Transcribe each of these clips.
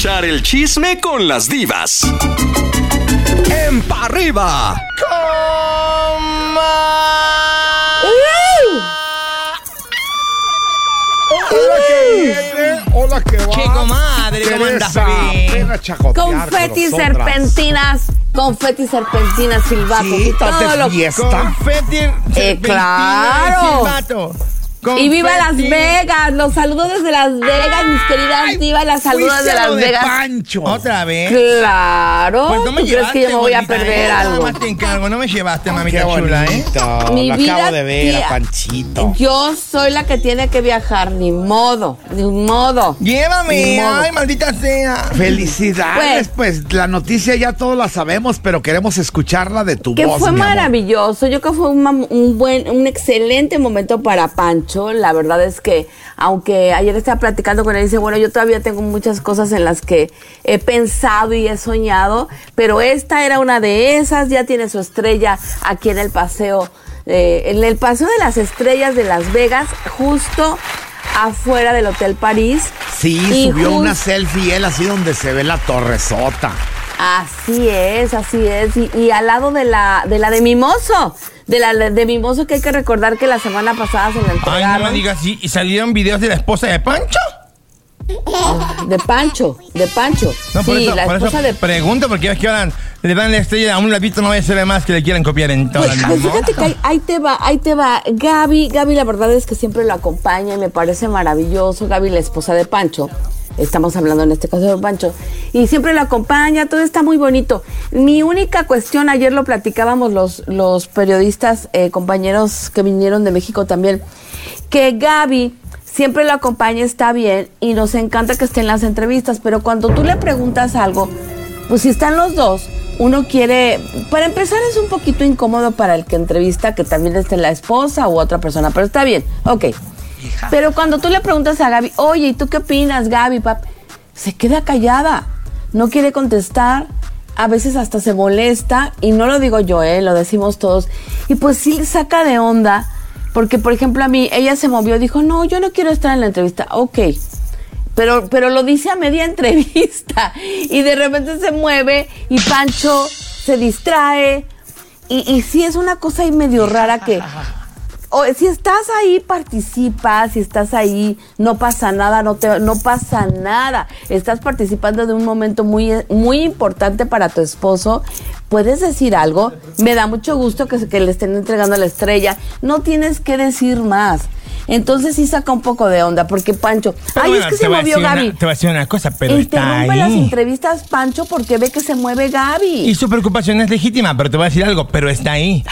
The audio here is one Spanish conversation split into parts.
escuchar el chisme con las divas. En pa' arriba. Hola que viene, hola que va. Che, comadre, ¿cómo andás, Teresa, bebé? ven a chacotear Confeti con nosotras. serpentinas, confeti serpentinas, silbatos Sí, todo de lo fiesta. Confeti, serpentina claro. y Y viva Las. Vegas, los saludos desde Las Vegas, mis queridas divas, las saludos Fuiste de a lo Las de Vegas. Pancho. ¿Otra vez? Claro, Pues no me ¿tú crees llevaste, que yo me voy a perder ¿eh? Nada algo? más te encargo, no me llevaste, Qué mamita chula, ¿eh? Mi Lo vida, acabo de ver tía. a Panchito. Yo soy la que tiene que viajar, ni modo, ni modo. Ni Llévame, modo. ay, maldita sea. Felicidades, pues, la noticia ya todos la sabemos, pero queremos escucharla de tu Que voz. fue mi amor. maravilloso, yo creo que fue un, un buen, un excelente momento para Pancho. La verdad es que, aunque ayer estaba platicando con él, dice, bueno, yo todavía tengo muchas cosas en las que he pensado y he soñado, pero esta era una de esas, ya tiene su estrella aquí en el paseo, eh, en el paseo de las estrellas de Las Vegas, justo afuera del Hotel París. Sí, Y subió una selfie él así donde se ve la torresota. Así es, así es. Y, y al lado de la de la de Mimoso, de la de Mimoso que hay que recordar que la semana pasada se la Ay, entregaron. no me digas así. ¿Y salieron videos de la esposa de Pancho? De Pancho, de Pancho. No, por sí, eso, la por eso esposa de pregunto, porque ves que ahora le dan la estrella a un ladito, no vaya a ser más que le quieran copiar en todo Pues, pues fíjate que ahí, ahí te va, ahí te va. Gaby, Gaby la verdad es que siempre lo acompaña y me parece maravilloso. Gaby, la esposa de Pancho. Estamos hablando en este caso de Pancho. Y siempre lo acompaña, todo está muy bonito. Mi única cuestión, ayer lo platicábamos los, los periodistas, eh, compañeros que vinieron de México también, que Gaby siempre lo acompaña, está bien, y nos encanta que esté en las entrevistas, pero cuando tú le preguntas algo, pues si están los dos, uno quiere, para empezar es un poquito incómodo para el que entrevista que también esté la esposa u otra persona, pero está bien, ok. Pero cuando tú le preguntas a Gaby, oye, ¿y tú qué opinas, Gaby? pap-?" Se queda callada, no quiere contestar, a veces hasta se molesta, y no lo digo yo, ¿eh? lo decimos todos. Y pues sí saca de onda, porque por ejemplo a mí, ella se movió dijo, no, yo no quiero estar en la entrevista, ok. Pero, pero lo dice a media entrevista y de repente se mueve y Pancho se distrae y, y sí es una cosa ahí medio rara que o, si estás ahí participa, si estás ahí no pasa nada, no te no pasa nada. Estás participando de un momento muy muy importante para tu esposo. Puedes decir algo. Me da mucho gusto que, que le estén entregando la estrella. No tienes que decir más. Entonces sí saca un poco de onda porque Pancho, Pero ay, bueno, es que se movió una- Gaby. te voy a decir una cosa, pero está Interrumpe las ahí. entrevistas Pancho porque ve que se mueve Gaby. Y su preocupación es legítima, pero te voy a decir algo, pero está ahí.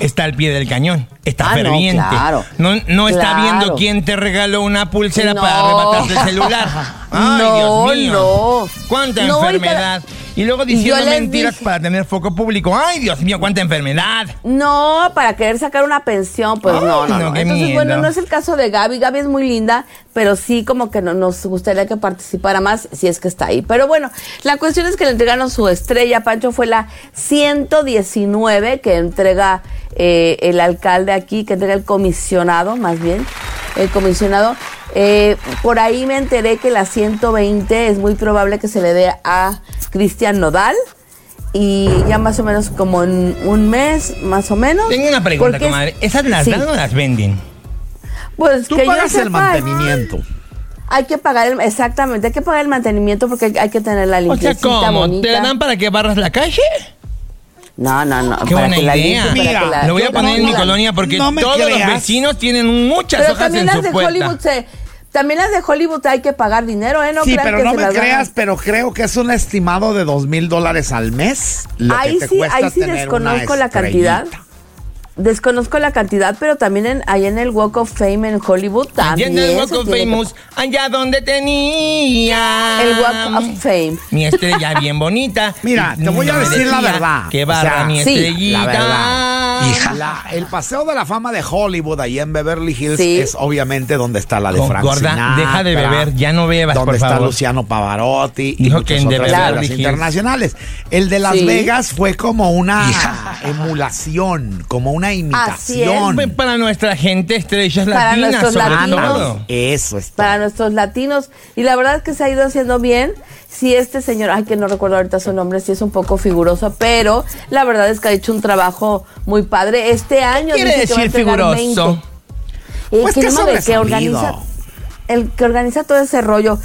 Está al pie del cañón. Está Ah, no, ferviente. claro. No, no está Claro. viendo quién te regaló una pulsera No. para arrebatarte el celular. Ay, No, Dios mío. no. Cuánta No, enfermedad. Y, luego diciendo mentiras dije- para tener foco público. Ay, Dios mío, cuánta enfermedad. No, para querer sacar una pensión, pues Ay, no, no, no, Entonces, miedo. bueno, no es el caso de Gaby. Gaby es muy linda, pero sí como que no, nos gustaría que participara más si es que está ahí. Pero bueno, la cuestión es que le entregaron su estrella. Pancho fue la 119 que entrega eh, el alcalde aquí, que entrega el comisionado, más bien, el comisionado. Eh, por ahí me enteré que la 120 es muy probable que se le dé a Cristian Nodal. Y ya más o menos como en un mes, más o menos. Tengo una pregunta, Porque comadre. ¿Esas las Sí. dan o las venden? Pues Tú que yo pagas el sepa, mantenimiento. Hay que pagar el, exactamente, hay que pagar el mantenimiento porque hay, hay que tener la O sea, limpiecita ¿cómo? bonita. ¿Te dan para que barras la calle? No, no, no. Qué para buena que la idea. limpie, para Mira, que la- Lo voy a yo poner en mi colonia porque todos los vecinos tienen muchas Pero hojas también en las su de puerta. Hollywood se, también las de Hollywood hay que pagar dinero, ¿eh? No sí, pero que no se me dan. creas, pero creo que es un estimado de dos mil dólares al mes. Lo Ahí que te sí, cuesta ahí sí desconozco la cantidad. Desconozco la cantidad, pero también en, ahí en el Walk of Fame en Hollywood Allá también. en el Walk of tiene que- Famous, allá donde tenía El Walk of Fame. Mi estrella bien bonita. Mira, Y te voy a decir la verdad. Que O barra sea, mi sí, estrellita. La verdad. Hija. La- el Paseo de la Fama de Hollywood, ahí en Beverly Hills, Sí. es obviamente donde está la de Frank gorda, Sinatra, deja de beber, ya no bebas, Donde por está favor. Luciano Pavarotti y Dijo muchas que en de otras Beverly figuras Hills. internacionales. El de Las Sí. Vegas fue como una emulación, como una una imitación. Pues Para nuestra gente, estrellas Para latinas, nuestros sobre latinos. todo. Eso es. para nuestros latinos. Y la verdad es que se ha ido haciendo bien. Si este señor, ay, que no recuerdo ahorita su nombre, sí es un poco figuroso, pero la verdad es que ha hecho un trabajo muy padre. Este año quiere dice que va a decir figuroso? 20. Eh, Pues que no organiza, el que organiza todo ese rollo,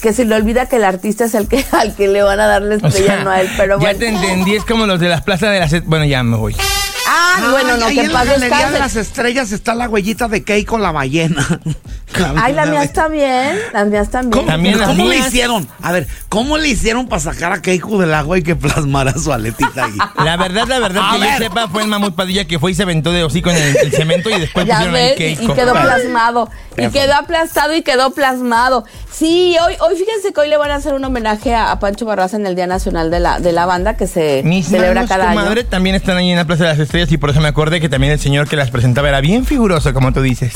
que se le olvida que el artista es el que al que le van a dar la O estrella, sea, no a él, pero ya bueno. te entendí, es como los de las plazas de las... Bueno, ya me voy. Ah, bueno, no, ahí que en la galería de las estrellas está la huellita de Keiko la ballena. Ay, la mía está bien, las mías también. ¿Cómo, También las ¿cómo le hicieron? A ver, ¿cómo le hicieron para sacar a Keiko del agua y que plasmara su aletita ahí? La verdad, la verdad, A que ver. yo sepa, fue el mamut Padilla que fue y se aventó de hocico en el, el cemento y después Ya pusieron ahí ves, Keiko. y quedó plasmado. Y quedó aplastado y quedó plasmado. Sí, hoy, hoy fíjense que hoy le van a hacer un homenaje a, a Pancho Barraza en el Día Nacional de la, de la Banda que se Mis celebra manos, cada año. también están ahí en la Plaza de las Estrellas y por eso me acordé que también el señor que las presentaba era bien figuroso, como tú dices.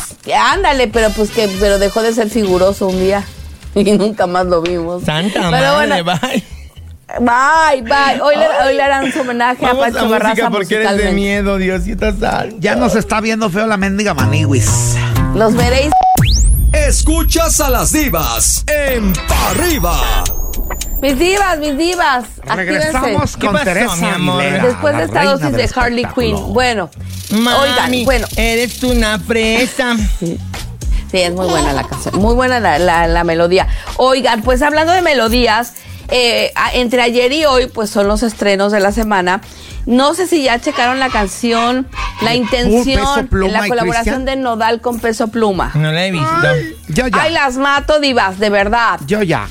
Ándale, pero pues que pero dejó de ser figuroso un día y nunca más lo vimos. Santa pero madre, bueno, bye. bye, bye. Hoy le, hoy le harán su homenaje Vamos a Pancho a música Barraza porque eres de miedo, Diosito santo. Ya nos está viendo feo la mendiga maniwis. Los veréis. Escuchas a las divas en Pa' Arriba. Mis divas, mis divas. Regresamos ¿Qué con pasó, Teresa mi amor? Aguilera, Después de esta dosis de Harley. Quinn. Bueno, Mami, oigan, bueno. eres una fresa. Sí, es muy buena la canción, muy buena la, la- la melodía. Oigan, pues hablando de melodías, eh, entre ayer y hoy, pues son los estrenos de la semana. No sé si ya checaron la canción, la intención, Pluma la colaboración de Nodal con Peso Pluma. No la he visto. Yo ya. Ay, las mato, divas, de verdad. Yo ya.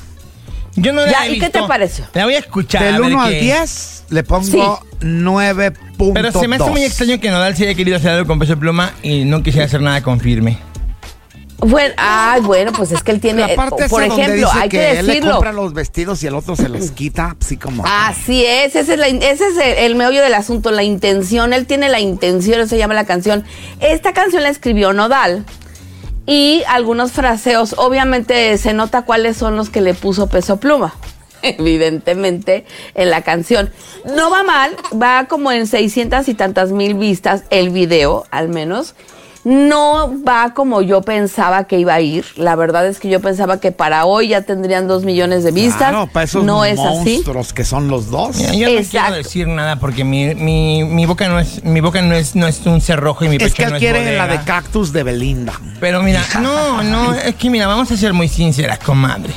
Yo no la Ya, he ¿y visto. qué te pareció? La voy a escuchar. Del ver 1 al qué- 10 le pongo Sí. 9.2. Pero se me hace muy extraño que Nodal se haya querido hacer algo con peso pluma y no quisiera hacer nada con firme. Bueno, ay, bueno, pues es que él tiene, La parte por esa donde ejemplo, dice hay que, que, él le decirlo. compra los vestidos y el otro se los quita, así como... Así es, ese es, la- ese es el, el meollo del asunto, la intención. Él tiene la intención, eso se llama la canción. Esta canción la escribió Nodal y algunos fraseos. Obviamente se nota cuáles son los que le puso peso pluma. Evidentemente en la canción. No va mal, va como en 600 y tantas mil vistas el video, al menos. No va como yo pensaba que iba a ir. La verdad es que yo pensaba que para hoy ya tendrían dos millones de vistas. Claro, para esos no es así. monstruos que son los dos. Mira, yo no Exacto. quiero decir nada porque mi, mi, mi boca no es mi boca no es no es un cerrojo y mi pecho Es que él no es quiere la bodega. de cactus de Belinda. Pero mira, no, no, es que mira, vamos a ser muy sinceras, comadre.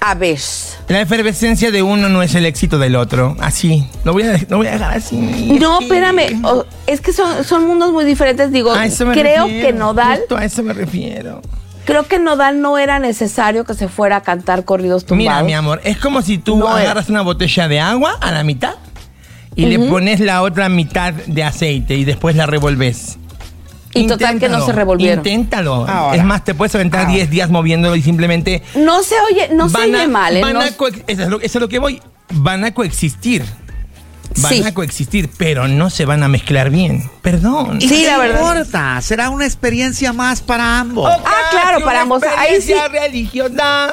A ver. La efervescencia de uno no es el éxito del otro. Así. Lo voy a, lo voy a dejar así. No, que- espérame. es que son, son mundos muy diferentes. Digo, A eso me creo refiero, que Nodal, justo a eso me refiero. creo que Nodal no era necesario que se fuera a cantar corridos tumbados. Mira, mi amor, es como si tú No agarras una botella de agua a la mitad y le pones la otra mitad de aceite y después la revolves. Y total que no Inténtalo, se revolvieron. Inténtalo. Ahora. Es más, te puedes aventar Ahora. 10 días moviéndolo y simplemente No se oye, no se oye mal, ¿eh? van No- a coex- eso, es lo, eso es lo que voy. Van a coexistir. Van Sí. a coexistir, pero no se van a mezclar bien. Perdón. ¿Y Sí, qué la verdad. importa? Será una experiencia más para ambos. Ah, claro, para una ambos. Ahí sí. experiencia religiosa.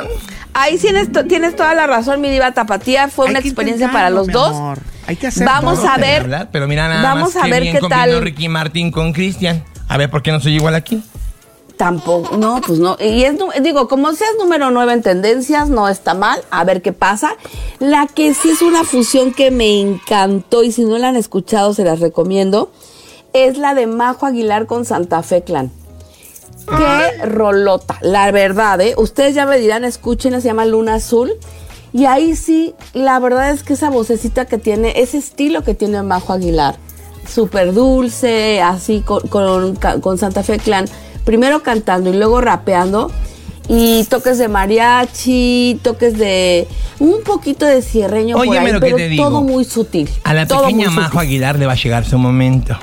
Ahí tienes, to- tienes toda la razón, mi diva tapatía. Fue Hay una experiencia para los dos. amor. Hay que hacer Vamos todo. a ver. ¿verdad? Pero mira nada Vamos más a qué ver bien qué combinó tal. Ricky Martin con Cristian. A ver, ¿por qué no soy igual aquí? Tampoco, no, pues no. Y es, digo, como seas número 9 en tendencias, no está mal. A ver qué pasa. La que sí es una fusión que me encantó y si no la han escuchado se las recomiendo. Es la de Majo Aguilar con Santa Fe Clan. Qué rolota, la verdad, ¿eh? Ustedes ya me dirán, escuchen, se llama Luna Azul. Y ahí sí, la verdad es que esa vocecita que tiene, ese estilo que tiene Majo Aguilar, súper dulce, así con, con, con Santa Fe Clan, primero cantando y luego rapeando, y toques de mariachi, toques de un poquito de cierreño por ahí, pero digo. todo muy sutil. A la pequeña sutil. Majo Aguilar le va a llegar su momento.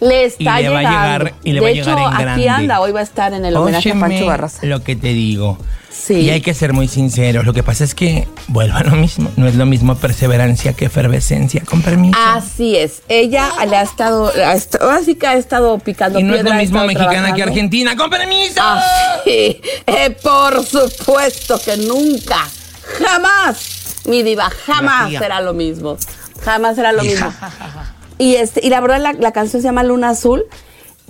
Le está Y le va a llegando. llegar- y le de va a hecho, llegar en aquí grande. anda, hoy va a estar en el homenaje a Pancho Óyeme Barraza. lo que te digo. Sí. Y hay que ser muy sinceros. Lo que pasa es que vuelvo a lo mismo. No es lo mismo perseverancia que efervescencia. Con permiso. Así es. Ella le ha estado, ha est- ahora sí que ha estado picando y no es lo mismo mexicana que argentina. ¡Con permiso! Ah, sí. Eh, por supuesto que nunca, jamás, mi diva, jamás será lo mismo. Jamás será lo mismo. Y, este, y la verdad la, la canción se llama Luna Azul.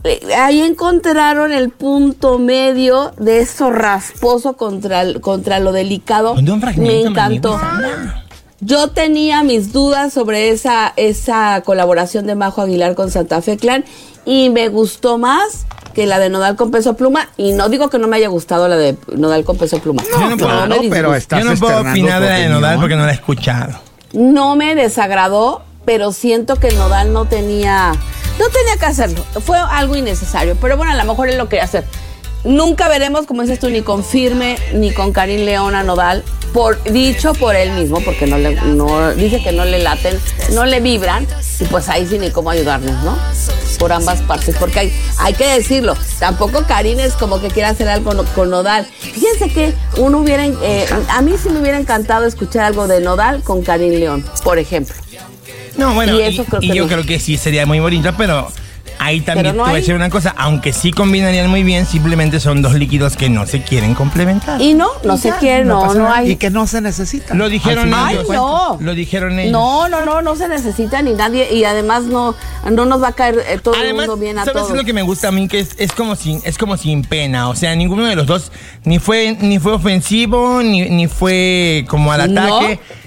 Eh, Ahí encontraron el punto medio de eso rasposo contra, el- contra lo delicado. Me encantó. Yo tenía mis dudas sobre esa, esa colaboración de Majo Aguilar con Santa Fe Clan y me gustó más que la de Nodal con Peso Pluma. Y no digo que no me haya gustado la de Nodal con Peso Pluma. Yo no puedo, claro, pero estás Yo no puedo opinar de la de Nodal opinión. porque no la he escuchado. no me desagradó, pero siento que Nodal no tenía, no tenía que hacerlo. Fue algo innecesario, pero bueno, a lo mejor él lo quería hacer. Nunca veremos, como dices tú, ni con Firme ni con Karim León a Nodal, por, dicho por él mismo, porque no le, no, dice que no le laten, no le vibran, y pues ahí sí ni cómo ayudarnos, ¿no? Por ambas partes, porque hay, hay que decirlo, tampoco Karim es como que quiera hacer algo con Nodal. Fíjense que uno hubiera, eh, a mí sí me hubiera encantado escuchar algo de Nodal con Karim León, por ejemplo. No, bueno, Y y, eso creo y que yo no. creo que sí sería muy bonito, pero ahí también Pero te no voy a decir una cosa, aunque sí combinarían muy bien, simplemente son dos líquidos que no se quieren complementar. Y no, no se quiere, no, no hay. Y que no se necesita. Lo dijeron Ay, ellos. de no. Lo dijeron ellos. No, no, no, no se necesita ni nadie y además no, no nos va a caer eh, todo el mundo bien a ¿sabes todos. lo que me gusta a mí? Que es, es como sin, es como sin pena. O sea, ninguno de los dos ni fue, ni fue ofensivo, ni, ni fue como al No.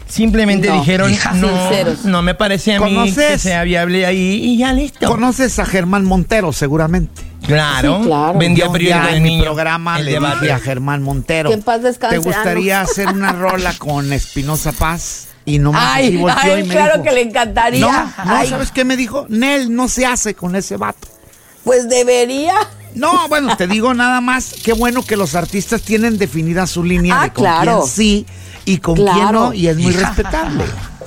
Simplemente No. dijeron, no, Sinceros. no me parece a mí ¿Conoces? que sea viable ahí y ya listo. Conoces a Germán Montero, seguramente. Claro, Sí, claro. vendía periódico de en mi niño. programa el le debate. dije a Germán Montero. Que en paz descanse, ¿Te gustaría ah, no. hacer una rola con Espinosa Paz? Y nomás así Ay, volteó ay, y me claro dijo, que le encantaría. No, no, Ay, ¿sabes qué me dijo? Nel, no se hace con ese vato. Pues debería. No, bueno, te digo nada más, qué bueno que los artistas tienen definida su línea Ah, de con claro. quién sí y con Claro. quién no, y es muy respetable.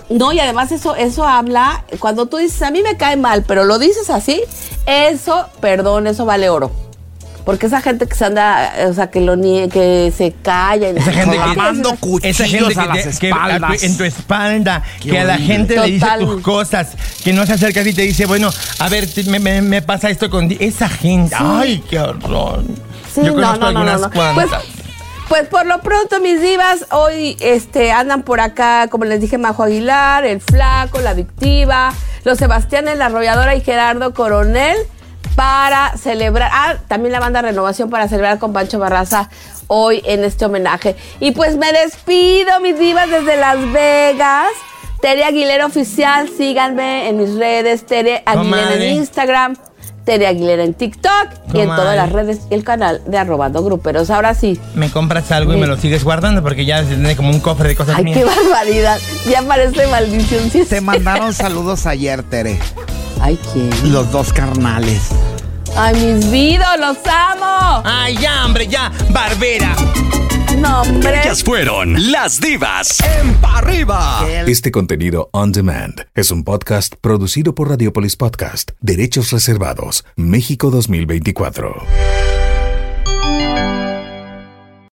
No, y además eso, eso habla, cuando tú dices, a mí me cae mal, pero lo dices así, eso, perdón, eso vale oro. Porque esa gente que se anda, o sea, que lo nie que se calla. y- Esa gente que- Clavando Esa cuchillos gente que, a las te- que- espaldas. en tu espalda, Qué que a la horrible. gente le dice Total. tus cosas, que no se acerca y te dice, bueno, a ver, te- me, me- me pasa esto con esa gente. Ay, qué horror. Sí, Yo no, conozco no, no, algunas no, no. cuantas. Pues, pues por lo pronto, mis divas, hoy este, andan por acá, como les dije, Majo Aguilar, el Flaco, la Adictiva, los Sebastián, la Arrolladora y Gerardo Coronel para celebrar, ah, también la banda Renovación para celebrar con Pancho Barraza hoy en este homenaje. Y pues me despido, mis divas, desde Las Vegas. Tere Aguilera Oficial, síganme en mis redes, Tere Aguilera en Instagram. Tere Aguilera en TikTok y en todas las redes y el canal de Arrobando Gruperos. Ahora sí. Me compras algo y me lo sigues guardando porque ya se tiene como un cofre de cosas Ay, mías. qué barbaridad. Ya parece maldición. sí es Te mandaron saludos ayer, Tere. Ay, ¿quién? Los dos carnales. Ay, mis vidos, los amo. Ay, ya, hombre, ya, Barbera. Ellas fueron las divas en Pa' arriba. Este contenido on demand es un podcast producido por Radiopolis Podcast, Derechos Reservados, México 2024.